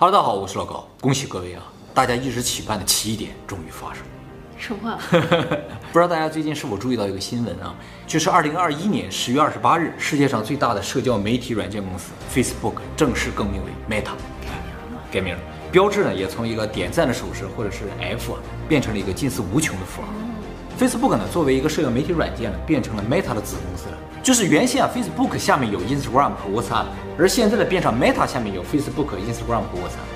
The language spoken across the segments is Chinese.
哈喽，大家好，我是老高，恭喜各位啊！大家一直期盼的奇异点终于发生了。什么？不知道大家最近是否注意到一个新闻啊？就是二零二一年十月二十八日，世界上最大的社交媒体软件公司 Facebook 正式更名为 Meta，改名了。改名了，标志呢也从一个点赞的手势或者是 F 啊，变成了一个近似无穷的符号。Facebook 呢作为一个社交媒体软件呢，变成了 Meta 的子公司了。就是原先啊，Facebook 下面有 Instagram 和 WhatsApp，而现在呢变成 Meta 下面有 Facebook、Instagram 和 WhatsApp。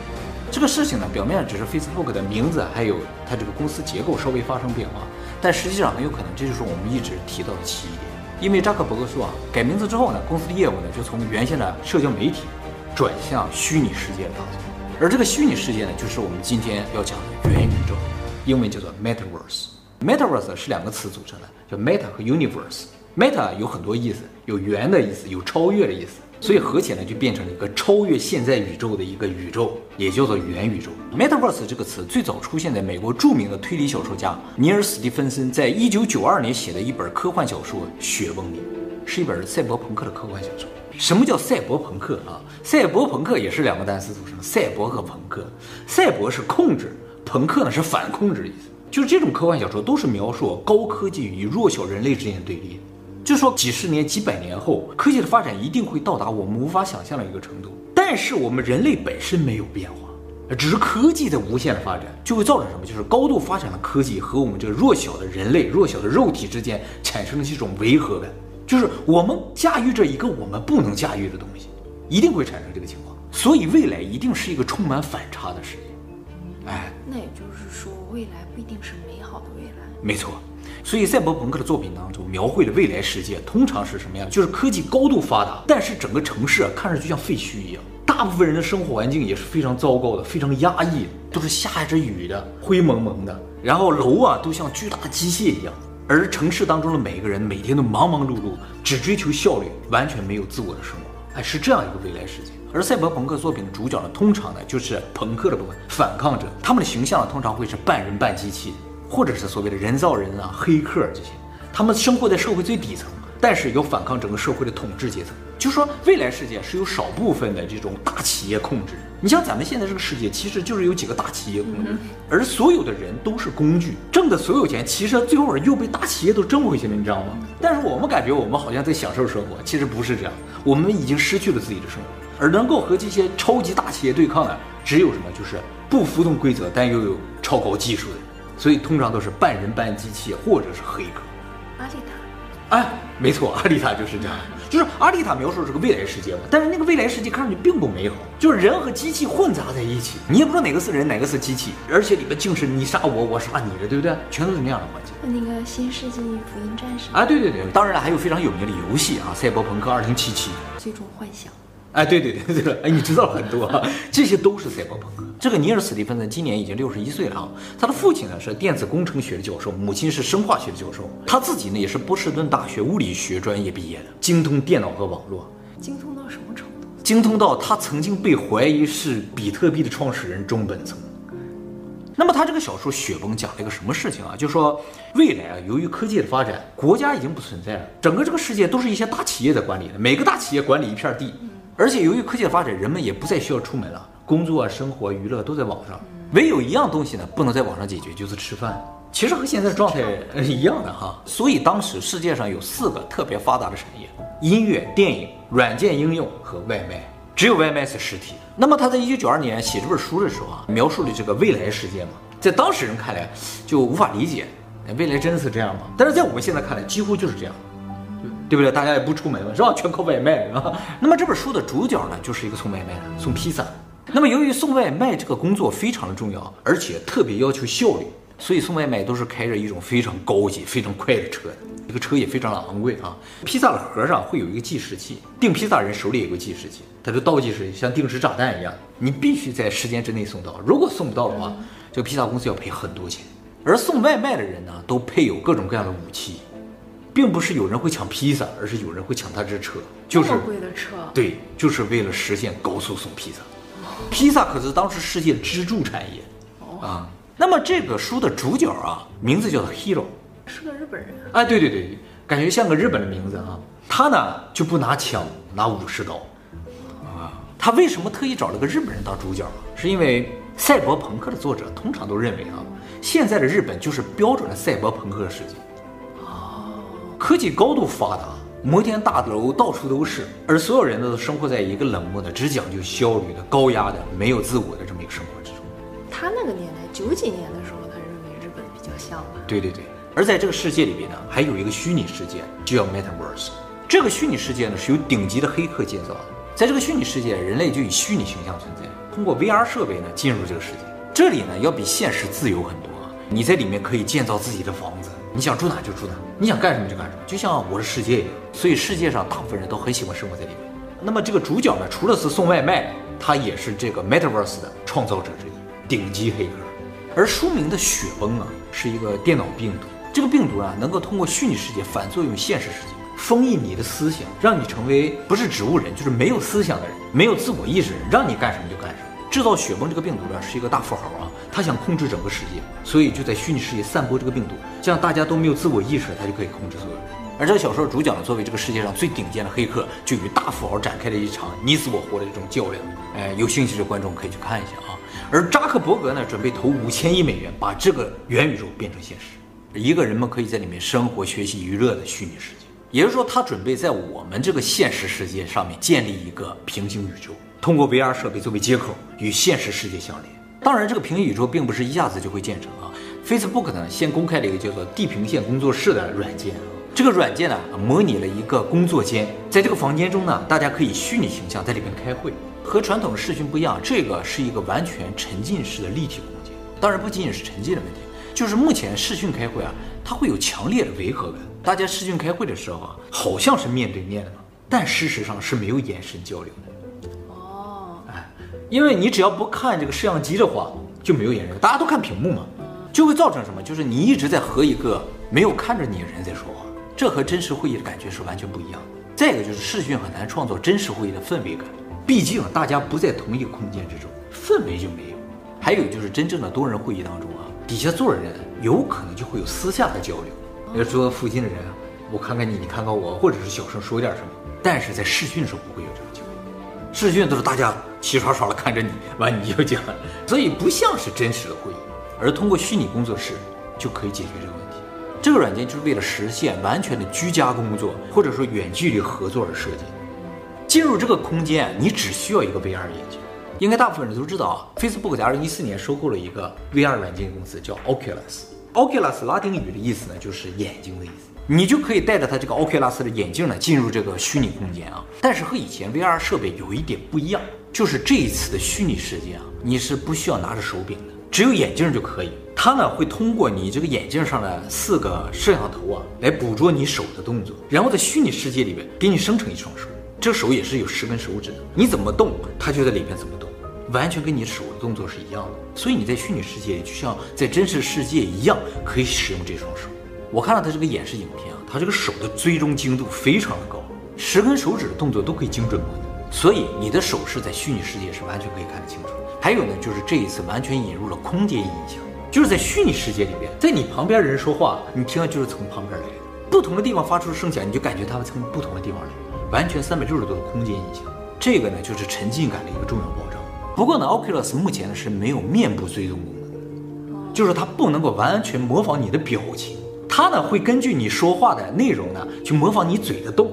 这个事情呢，表面上只是 Facebook 的名字还有它这个公司结构稍微发生变化，但实际上很有可能这就是我们一直提到的奇异点。因为扎克伯格说啊，改名字之后呢，公司的业务呢就从原先的社交媒体转向虚拟世界的打造，而这个虚拟世界呢，就是我们今天要讲的元宇宙，英文叫做 Metaverse。Metaverse 是两个词组成的，叫 Meta 和 Universe。Meta 有很多意思，有元的意思，有超越的意思，所以合起来就变成了一个超越现在宇宙的一个宇宙，也叫做元宇宙。Metaverse 这个词最早出现在美国著名的推理小说家尼尔·史蒂芬森在一九九二年写的一本科幻小说《雪崩》里，是一本赛博朋克的科幻小说。什么叫赛博朋克啊？赛博朋克也是两个单词组成，赛博和朋克。赛博是控制，朋克呢是反控制的意思。就是这种科幻小说都是描述高科技与弱小人类之间的对立，就说几十年、几百年后，科技的发展一定会到达我们无法想象的一个程度。但是我们人类本身没有变化，只是科技在无限的发展，就会造成什么？就是高度发展的科技和我们这个弱小的人类、弱小的肉体之间产生了这种违和感，就是我们驾驭着一个我们不能驾驭的东西，一定会产生这个情况。所以未来一定是一个充满反差的世界。哎，那也就是说，未来不一定是美好的未来。没错，所以赛博朋克的作品当中描绘的未来世界通常是什么样？就是科技高度发达，但是整个城市啊看着就像废墟一样，大部分人的生活环境也是非常糟糕的，非常压抑，都是下着雨的，灰蒙蒙的，然后楼啊都像巨大的机械一样，而城市当中的每个人每天都忙忙碌碌，只追求效率，完全没有自我的生活。哎，是这样一个未来世界。而赛博朋克作品的主角呢，通常呢就是朋克的部分，反抗者。他们的形象呢，通常会是半人半机器，或者是所谓的人造人啊、黑客这些。他们生活在社会最底层，但是有反抗整个社会的统治阶层。就说，未来世界是由少部分的这种大企业控制。你像咱们现在这个世界，其实就是有几个大企业控制，而所有的人都是工具，挣的所有钱，其实最后又被大企业都挣回去了，你知道吗？但是我们感觉我们好像在享受生活，其实不是这样，我们已经失去了自己的生活。而能够和这些超级大企业对抗的，只有什么？就是不服从规则但又有超高技术的人。所以通常都是半人半机器，或者是黑客。阿丽塔，哎，没错，阿丽塔就是这样。就是阿丽塔描述的是个未来世界嘛，但是那个未来世界看上去并不美好，就是人和机器混杂在一起，你也不知道哪个是人，哪个是机器，而且里面竟是你杀我，我杀你的，对不对？全都是那样的环境。那个新世纪福音战士啊，对对对，当然了，还有非常有名的游戏啊，《赛博朋克2077》。最终幻想。哎，对对对对，哎，你知道了很多啊，这些都是赛博朋克。这个尼尔·斯蒂芬森今年已经六十一岁了啊，他的父亲呢是电子工程学的教授，母亲是生化学的教授，他自己呢也是波士顿大学物理学专业毕业的，精通电脑和网络。精通到什么程度？精通到他曾经被怀疑是比特币的创始人中本聪。那么他这个小说《雪崩》讲了一个什么事情啊？就是说未来啊，由于科技的发展，国家已经不存在了，整个这个世界都是一些大企业在管理的，每个大企业管理一片地。而且由于科技的发展，人们也不再需要出门了，工作啊、生活、娱乐都在网上。唯有一样东西呢，不能在网上解决，就是吃饭。其实和现在的状态一样的哈。所以当时世界上有四个特别发达的产业：音乐、电影、软件应用和外卖。只有外卖是实体的。那么他在一九九二年写这本书的时候啊，描述了这个未来世界嘛，在当时人看来就无法理解，未来真的是这样吗？但是在我们现在看来，几乎就是这样。对不对？大家也不出门了，是吧？全靠外卖，是吧？那么这本书的主角呢，就是一个送外卖的，送披萨。那么由于送外卖这个工作非常的重要，而且特别要求效率，所以送外卖都是开着一种非常高级、非常快的车，这个车也非常的昂贵啊。披萨的盒上会有一个计时器，订披萨人手里有个计时器，它就倒计时，像定时炸弹一样，你必须在时间之内送到。如果送不到的话，这个披萨公司要赔很多钱。而送外卖的人呢，都配有各种各样的武器。并不是有人会抢披萨，而是有人会抢他这车，就是贵的车，对，就是为了实现高速送披萨。披萨可是当时世界的支柱产业啊、嗯。那么这个书的主角啊，名字叫做 Hero，是个日本人。哎，对对对，感觉像个日本的名字啊。他呢就不拿枪，拿武士刀啊。他为什么特意找了个日本人当主角啊？是因为赛博朋克的作者通常都认为啊，现在的日本就是标准的赛博朋克世界。哦，科技高度发达，摩天大楼到处都是，而所有人呢都生活在一个冷漠的、只讲究效率的、高压的、没有自我的这么一个生活之中。他那个年代九几年的时候，他认为日本比较像吧？对对对。而在这个世界里边呢，还有一个虚拟世界，就叫 Metaverse。这个虚拟世界呢，是由顶级的黑客建造的。在这个虚拟世界，人类就以虚拟形象存在，通过 VR 设备呢进入这个世界。这里呢要比现实自由很多啊！你在里面可以建造自己的房子，你想住哪就住哪，你想干什么就干什么，就像我的世界一样。所以世界上大部分人都很喜欢生活在里面。那么这个主角呢，除了是送外卖，他也是这个 Metaverse 的创造者之一，顶级黑客。而书名的雪崩啊，是一个电脑病毒。这个病毒啊，能够通过虚拟世界反作用现实世界，封印你的思想，让你成为不是植物人，就是没有思想的人，没有自我意识的人，让你干什么就干什么。制造雪崩这个病毒呢，是一个大富豪啊，他想控制整个世界，所以就在虚拟世界散播这个病毒，这样大家都没有自我意识，他就可以控制所有人。而这个小说主角呢，作为这个世界上最顶尖的黑客，就与大富豪展开了一场你死我活的这种较量。哎，有兴趣的观众可以去看一下啊。而扎克伯格呢，准备投五千亿美元，把这个元宇宙变成现实。一个人们可以在里面生活、学习、娱乐的虚拟世界，也就是说，他准备在我们这个现实世界上面建立一个平行宇宙，通过 VR 设备作为接口与现实世界相连。当然，这个平行宇宙并不是一下子就会建成啊。Facebook 呢，先公开了一个叫做地平线工作室的软件，这个软件呢，模拟了一个工作间，在这个房间中呢，大家可以虚拟形象在里面开会，和传统的视讯不一样，这个是一个完全沉浸式的立体空间。当然，不仅仅是沉浸的问题。就是目前视讯开会啊，它会有强烈的违和感。大家视讯开会的时候啊，好像是面对面的，但事实上是没有眼神交流的。因为你只要不看这个摄像机的话，就没有眼神，大家都看屏幕嘛，就会造成什么？就是你一直在和一个没有看着你的人在说话，这和真实会议的感觉是完全不一样的。再一个就是视讯很难创造真实会议的氛围感，毕竟大家不在同一个空间之中，氛围就没有。还有就是真正的多人会议当中啊。底下坐的人有可能就会有私下的交流，比如说附近的人，我看看你，你看看我，或者是小声说点什么。但是在视讯的时候不会有这种情况，视讯都是大家齐刷刷的看着你，完你就讲，所以不像是真实的会议。而通过虚拟工作室就可以解决这个问题。这个软件就是为了实现完全的居家工作或者说远距离合作而设计的。进入这个空间，你只需要一个 VR 眼镜。应该大部分人都知道啊，Facebook 在二零一四年收购了一个 VR 软件公司，叫 Oculus。Oculus 拉丁语的意思呢，就是眼睛的意思。你就可以带着它这个 Oculus 的眼镜呢，进入这个虚拟空间啊。但是和以前 VR 设备有一点不一样，就是这一次的虚拟世界啊，你是不需要拿着手柄的，只有眼镜就可以。它呢会通过你这个眼镜上的四个摄像头啊，来捕捉你手的动作，然后在虚拟世界里面给你生成一双手。这手也是有十根手指的，你怎么动，它就在里面怎么动。完全跟你手的动作是一样的，所以你在虚拟世界里就像在真实世界一样，可以使用这双手。我看到他这个演示影片啊，他这个手的追踪精度非常的高，十根手指的动作都可以精准模拟，所以你的手势在虚拟世界是完全可以看得清楚。还有呢，就是这一次完全引入了空间音响，就是在虚拟世界里边，在你旁边人说话，你听的就是从旁边来的，不同的地方发出的声响，你就感觉他们从不同的地方来，完全三百六十度的空间音响。这个呢，就是沉浸感的一个重要保障。不过呢，Oculus 目前呢是没有面部追踪功能的，就是它不能够完全模仿你的表情，它呢会根据你说话的内容呢去模仿你嘴的动，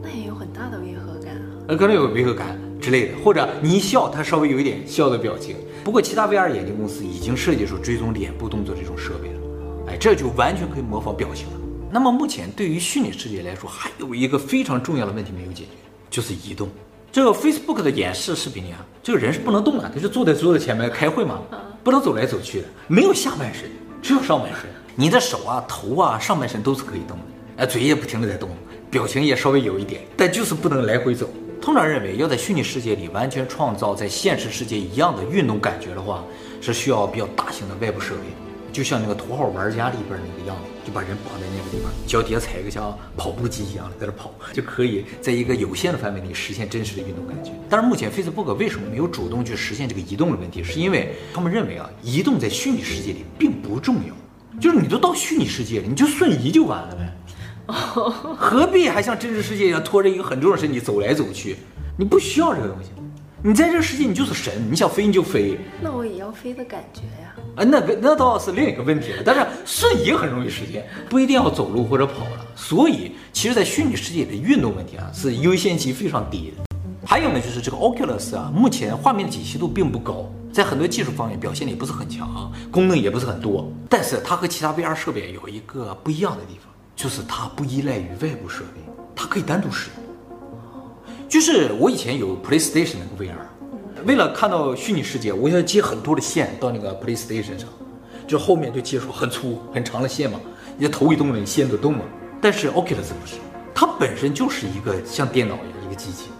那也有很大的违和感啊，呃，可能有违和感之类的，或者你一笑，它稍微有一点笑的表情。不过其他 VR 眼镜公司已经设计出追踪脸部动作这种设备了，哎，这就完全可以模仿表情了。那么目前对于虚拟世界来说，还有一个非常重要的问题没有解决，就是移动。这个 Facebook 的演示视频里啊，这个人是不能动的，他就坐在桌子前面开会嘛，不能走来走去的，没有下半身，只有上半身。你的手啊、头啊、上半身都是可以动的，哎，嘴也不停的在动，表情也稍微有一点，但就是不能来回走。通常认为，要在虚拟世界里完全创造在现实世界一样的运动感觉的话，是需要比较大型的外部设备。就像那个头号玩家里边那个样子，就把人绑在那个地方，脚底下踩一个像跑步机一样的在这跑，就可以在一个有限的范围内实现真实的运动感觉。但是目前 Facebook 为什么没有主动去实现这个移动的问题？是因为他们认为啊，移动在虚拟世界里并不重要，就是你都到虚拟世界了，你就瞬移就完了呗，何必还像真实世界一样拖着一个很重的身体走来走去？你不需要这个东西。你在这个世界你就是神，你想飞你就飞。那我也要飞的感觉呀。啊，那个那倒是另一个问题了。但是瞬移很容易实现，不一定要走路或者跑了。所以，其实，在虚拟世界里的运动问题啊，是优先级非常低的。还有呢，就是这个 Oculus 啊，目前画面的解析度并不高，在很多技术方面表现的也不是很强啊，功能也不是很多。但是它和其他 VR 设备有一个不一样的地方，就是它不依赖于外部设备，它可以单独使用。就是我以前有 PlayStation 那个 VR，为了看到虚拟世界，我要接很多的线到那个 PlayStation 上，就后面就接出很粗很长的线嘛，你的头一动了，你线就动了。但是 Oculus 不是，它本身就是一个像电脑一样一个机器。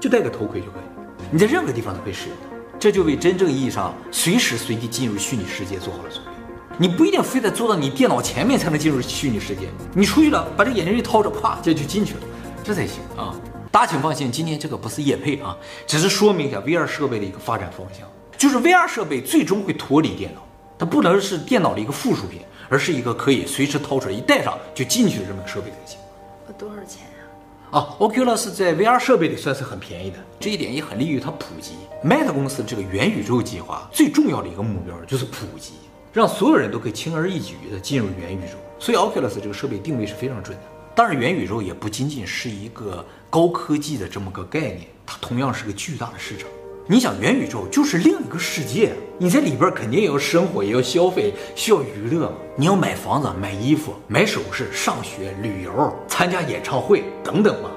就戴个头盔就可以，你在任何地方都可以使用它，这就为真正意义上随时随地进入虚拟世界做好了准备。你不一定非得坐到你电脑前面才能进入虚拟世界，你出去了，把这眼镜一掏着，啪，这就进去了，这才行啊！大家请放心，今天这个不是业配啊，只是说明一下 VR 设备的一个发展方向，就是 VR 设备最终会脱离电脑，它不能是电脑的一个附属品，而是一个可以随时掏出来一戴上就进去的这么个设备才行。我多少钱呀？啊，Oculus 在 VR 设备里算是很便宜的，这一点也很利于它普及。Meta 公司这个元宇宙计划最重要的一个目标就是普及，让所有人都可以轻而易举的进入元宇宙。所以 Oculus 这个设备定位是非常准的。当然，元宇宙也不仅仅是一个高科技的这么个概念，它同样是个巨大的市场。你想，元宇宙就是另一个世界，你在里边肯定也要生活，也要消费，需要娱乐嘛。你要买房子、买衣服、买首饰、上学、旅游、参加演唱会等等嘛，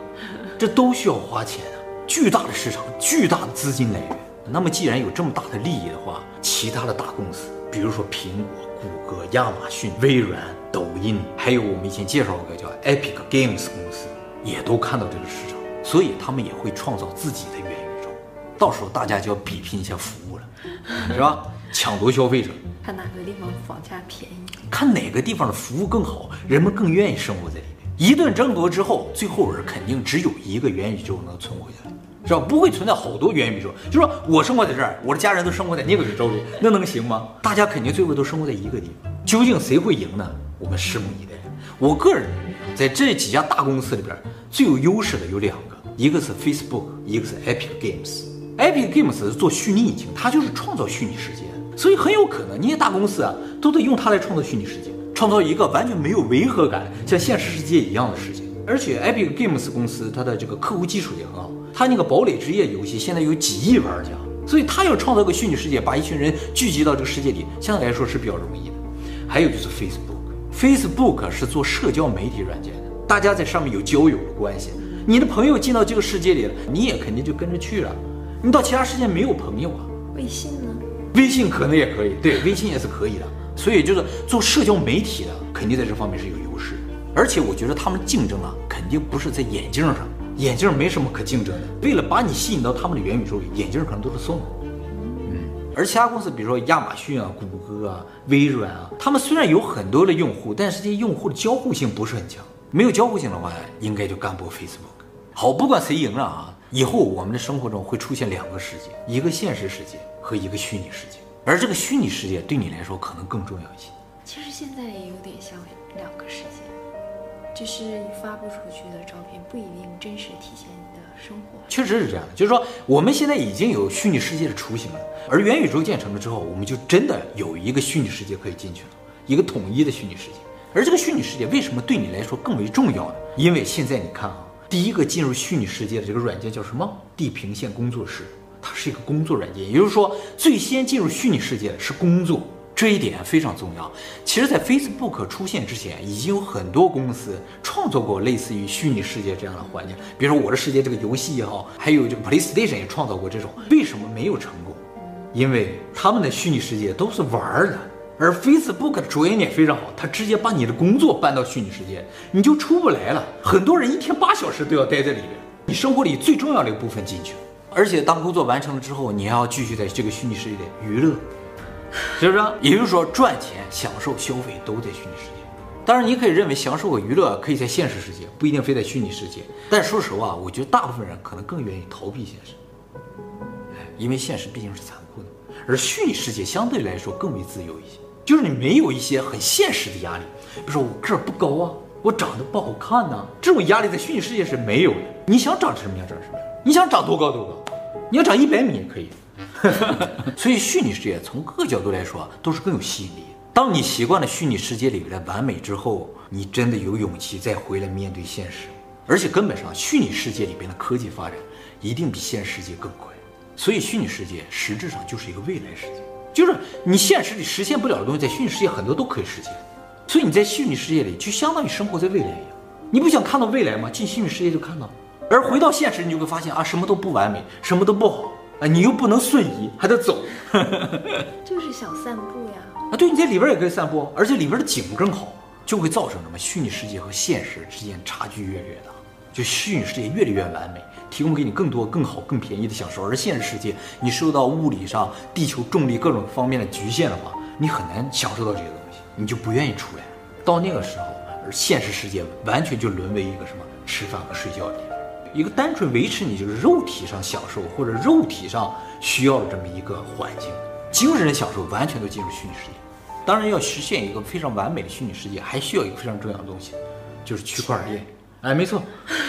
这都需要花钱啊！巨大的市场，巨大的资金来源。那么，既然有这么大的利益的话，其他的大公司，比如说苹果、谷歌、亚马逊、微软、抖音，还有我们以前介绍过叫 Epic Games 公司，也都看到这个市场，所以他们也会创造自己的元宇宙。到时候大家就要比拼一下服务了，是吧？抢夺消费者，看哪个地方房价便宜，看哪个地方的服务更好，人们更愿意生活在里面。一顿争夺之后，最后人肯定只有一个元宇宙能存活下来，是吧？不会存在好多元宇宙。就说我生活在这儿，我的家人都生活在那个宇宙里，那能行吗？大家肯定最后都生活在一个地方。究竟谁会赢呢？我们拭目以待。我个人认为，在这几家大公司里边，最有优势的有两个，一个是 Facebook，一个是 Epic Games。Epic Games 是做虚拟引擎，它就是创造虚拟世界，所以很有可能那些大公司啊，都得用它来创造虚拟世界，创造一个完全没有违和感、像现实世界一样的世界。而且 Epic Games 公司它的这个客户基础也很好，它那个堡垒之夜游戏现在有几亿玩家，所以它要创造个虚拟世界，把一群人聚集到这个世界里，相对来说是比较容易的。还有就是 Facebook Facebook，Facebook 是做社交媒体软件的，大家在上面有交友的关系，你的朋友进到这个世界里了，你也肯定就跟着去了。你到其他世界没有朋友啊？微信呢？微信可能也可以，对，微信也是可以的。所以就是做社交媒体的，肯定在这方面是有优势。而且我觉得他们竞争啊，肯定不是在眼镜上，眼镜没什么可竞争的。为了把你吸引到他们的元宇宙里，眼镜可能都是送的。而其他公司，比如说亚马逊啊、谷歌啊、微软啊，他们虽然有很多的用户，但是这些用户的交互性不是很强。没有交互性的话，应该就干不过 Facebook。好，不管谁赢了啊。以后我们的生活中会出现两个世界，一个现实世界和一个虚拟世界，而这个虚拟世界对你来说可能更重要一些。其实现在也有点像两个世界，就是你发布出去的照片不一定真实体现你的生活。确实是这样的，就是说我们现在已经有虚拟世界的雏形了，而元宇宙建成了之后，我们就真的有一个虚拟世界可以进去了，一个统一的虚拟世界。而这个虚拟世界为什么对你来说更为重要呢？因为现在你看啊。第一个进入虚拟世界的这个软件叫什么？地平线工作室，它是一个工作软件，也就是说，最先进入虚拟世界的是工作，这一点非常重要。其实，在 Facebook 出现之前，已经有很多公司创造过类似于虚拟世界这样的环境，比如说《我的世界》这个游戏也好，还有这个 PlayStation 也创造过这种。为什么没有成功？因为他们的虚拟世界都是玩的。而 Facebook 的着眼点非常好，它直接把你的工作搬到虚拟世界，你就出不来了。很多人一天八小时都要待在里面，你生活里最重要的一部分进去。而且当工作完成了之后，你还要继续在这个虚拟世界里娱乐，是不是？也就是说，赚钱、享受、消费都在虚拟世界。当然，你可以认为享受和娱乐可以在现实世界，不一定非在虚拟世界。但说实话，我觉得大部分人可能更愿意逃避现实，因为现实毕竟是残酷的，而虚拟世界相对来说更为自由一些。就是你没有一些很现实的压力，比如说我个儿不高啊，我长得不好看呐，这种压力在虚拟世界是没有的。你想长什么样长什么样，你想长多高多高，你要长一百米也可以。所以虚拟世界从各个角度来说都是更有吸引力。当你习惯了虚拟世界里的完美之后，你真的有勇气再回来面对现实。而且根本上，虚拟世界里边的科技发展一定比现实世界更快。所以虚拟世界实质上就是一个未来世界，就是你现实里实现不了的东西，在虚拟世界很多都可以实现。所以你在虚拟世界里就相当于生活在未来一样。你不想看到未来吗？进虚拟世界就看到。而回到现实，你就会发现啊，什么都不完美，什么都不好。啊，你又不能瞬移，还得走，就是想散步呀。啊，对，你在里边也可以散步，而且里边的景更好，就会造成什么？虚拟世界和现实之间差距越来越大，就虚拟世界越来越完美，提供给你更多、更好、更便宜的享受，而现实世界你受到物理上、地球重力各种方面的局限的话，你很难享受到这些东西，你就不愿意出来。到那个时候，而现实世界完全就沦为一个什么？吃饭和睡觉的。一个单纯维持你就是肉体上享受或者肉体上需要的这么一个环境，精神享受完全都进入虚拟世界。当然，要实现一个非常完美的虚拟世界，还需要一个非常重要的东西，就是区块链。哎，没错，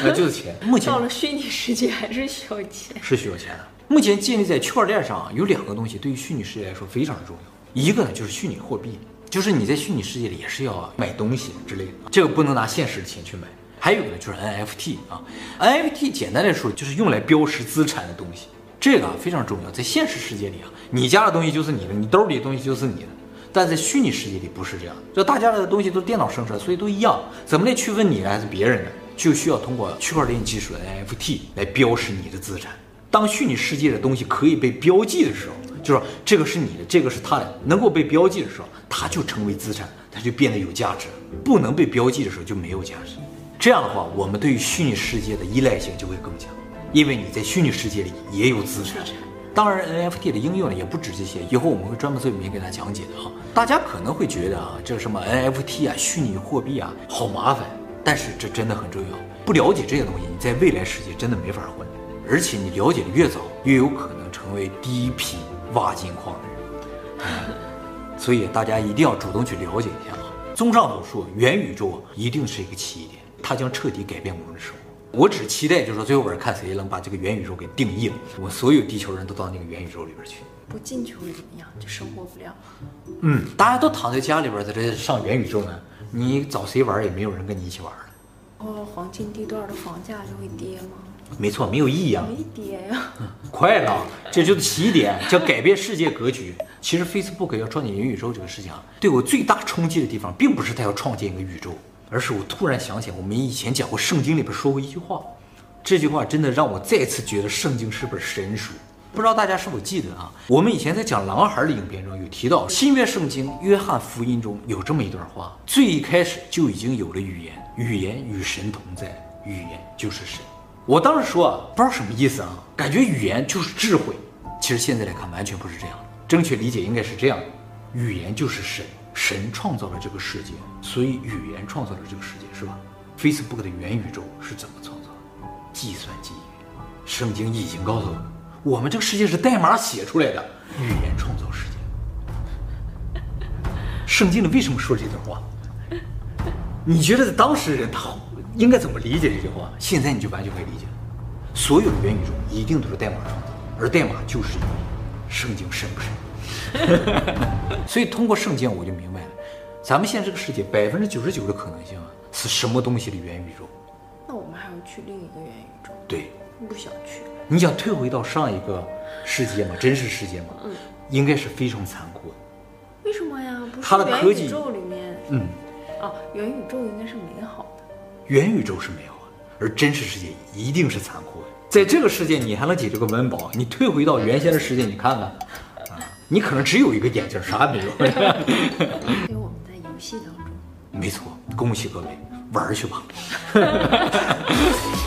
哎，就是钱。目前到了虚拟世界还是需要钱，是需要钱的。目前建立在区块链上有两个东西，对于虚拟世界来说非常的重要。一个呢就是虚拟货币，就是你在虚拟世界里也是要买东西之类的，这个不能拿现实的钱去买。还有呢，就是 NFT 啊，NFT 简单来说就是用来标识资产的东西，这个啊非常重要。在现实世界里啊，你家的东西就是你的，你兜里的东西就是你的，但在虚拟世界里不是这样，就大家的东西都是电脑生成，所以都一样，怎么来区分你的还是别人的，就需要通过区块链技术的 NFT 来标识你的资产。当虚拟世界的东西可以被标记的时候，就是这个是你的，这个是他的，能够被标记的时候，它就成为资产，它就变得有价值；不能被标记的时候就没有价值。这样的话，我们对于虚拟世界的依赖性就会更强，因为你在虚拟世界里也有资产。当然，NFT 的应用呢也不止这些，以后我们会专门做影片给大家讲解的啊。大家可能会觉得啊，这什么 NFT 啊、虚拟货币啊，好麻烦，但是这真的很重要。不了解这些东西，你在未来世界真的没法混。而且你了解的越早，越有可能成为第一批挖金矿的人。所以大家一定要主动去了解一下啊。综上所述，元宇宙一定是一个起点。它将彻底改变我们的生活。我只期待，就是说，最后边看谁能把这个元宇宙给定义了。我所有地球人都到那个元宇宙里边去。不进去会怎么样？就生活不了。嗯，大家都躺在家里边，在这上元宇宙呢。你找谁玩也没有人跟你一起玩了。哦，黄金地段的房价就会跌吗？没错，没有意义啊。没跌呀。快了，这就是起点，叫改变世界格局。其实 Facebook 要创建元宇宙这个事情啊，对我最大冲击的地方，并不是它要创建一个宇宙。而是我突然想起，我们以前讲过圣经里边说过一句话，这句话真的让我再次觉得圣经是本神书。不知道大家是否记得啊？我们以前在讲狼孩的影片中有提到，新约圣经约翰福音中有这么一段话：最一开始就已经有了语言，语言与神同在，语言就是神。我当时说啊，不知道什么意思啊，感觉语言就是智慧。其实现在来看，完全不是这样的。正确理解应该是这样的：语言就是神。神创造了这个世界，所以语言创造了这个世界，是吧？Facebook 的元宇宙是怎么创造的？计算机语言。圣经已经告诉我们，我们这个世界是代码写出来的。语言创造世界。圣经里为什么说这段话？你觉得当时人他应该怎么理解这句话？现在你就完全可以理解。所有的元宇宙一定都是代码创造，而代码就是语言。圣经神不神？所以通过圣经，我就明白了，咱们现在这个世界百分之九十九的可能性啊，是什么东西的元宇宙？那我们还要去另一个元宇宙？对，不想去。你想退回到上一个世界吗？真实世界吗？嗯，应该是非常残酷的。为什么呀？不是它的科技元宇宙里面，嗯，哦，元宇宙应该是美好的。元宇宙是美好的，而真实世界一定是残酷的。在这个世界，你还能解决个温饱，你退回到原先的世界，你看看。你可能只有一个眼镜，啥也没有。因为我们在游戏当中。没错，恭喜各位，玩去吧。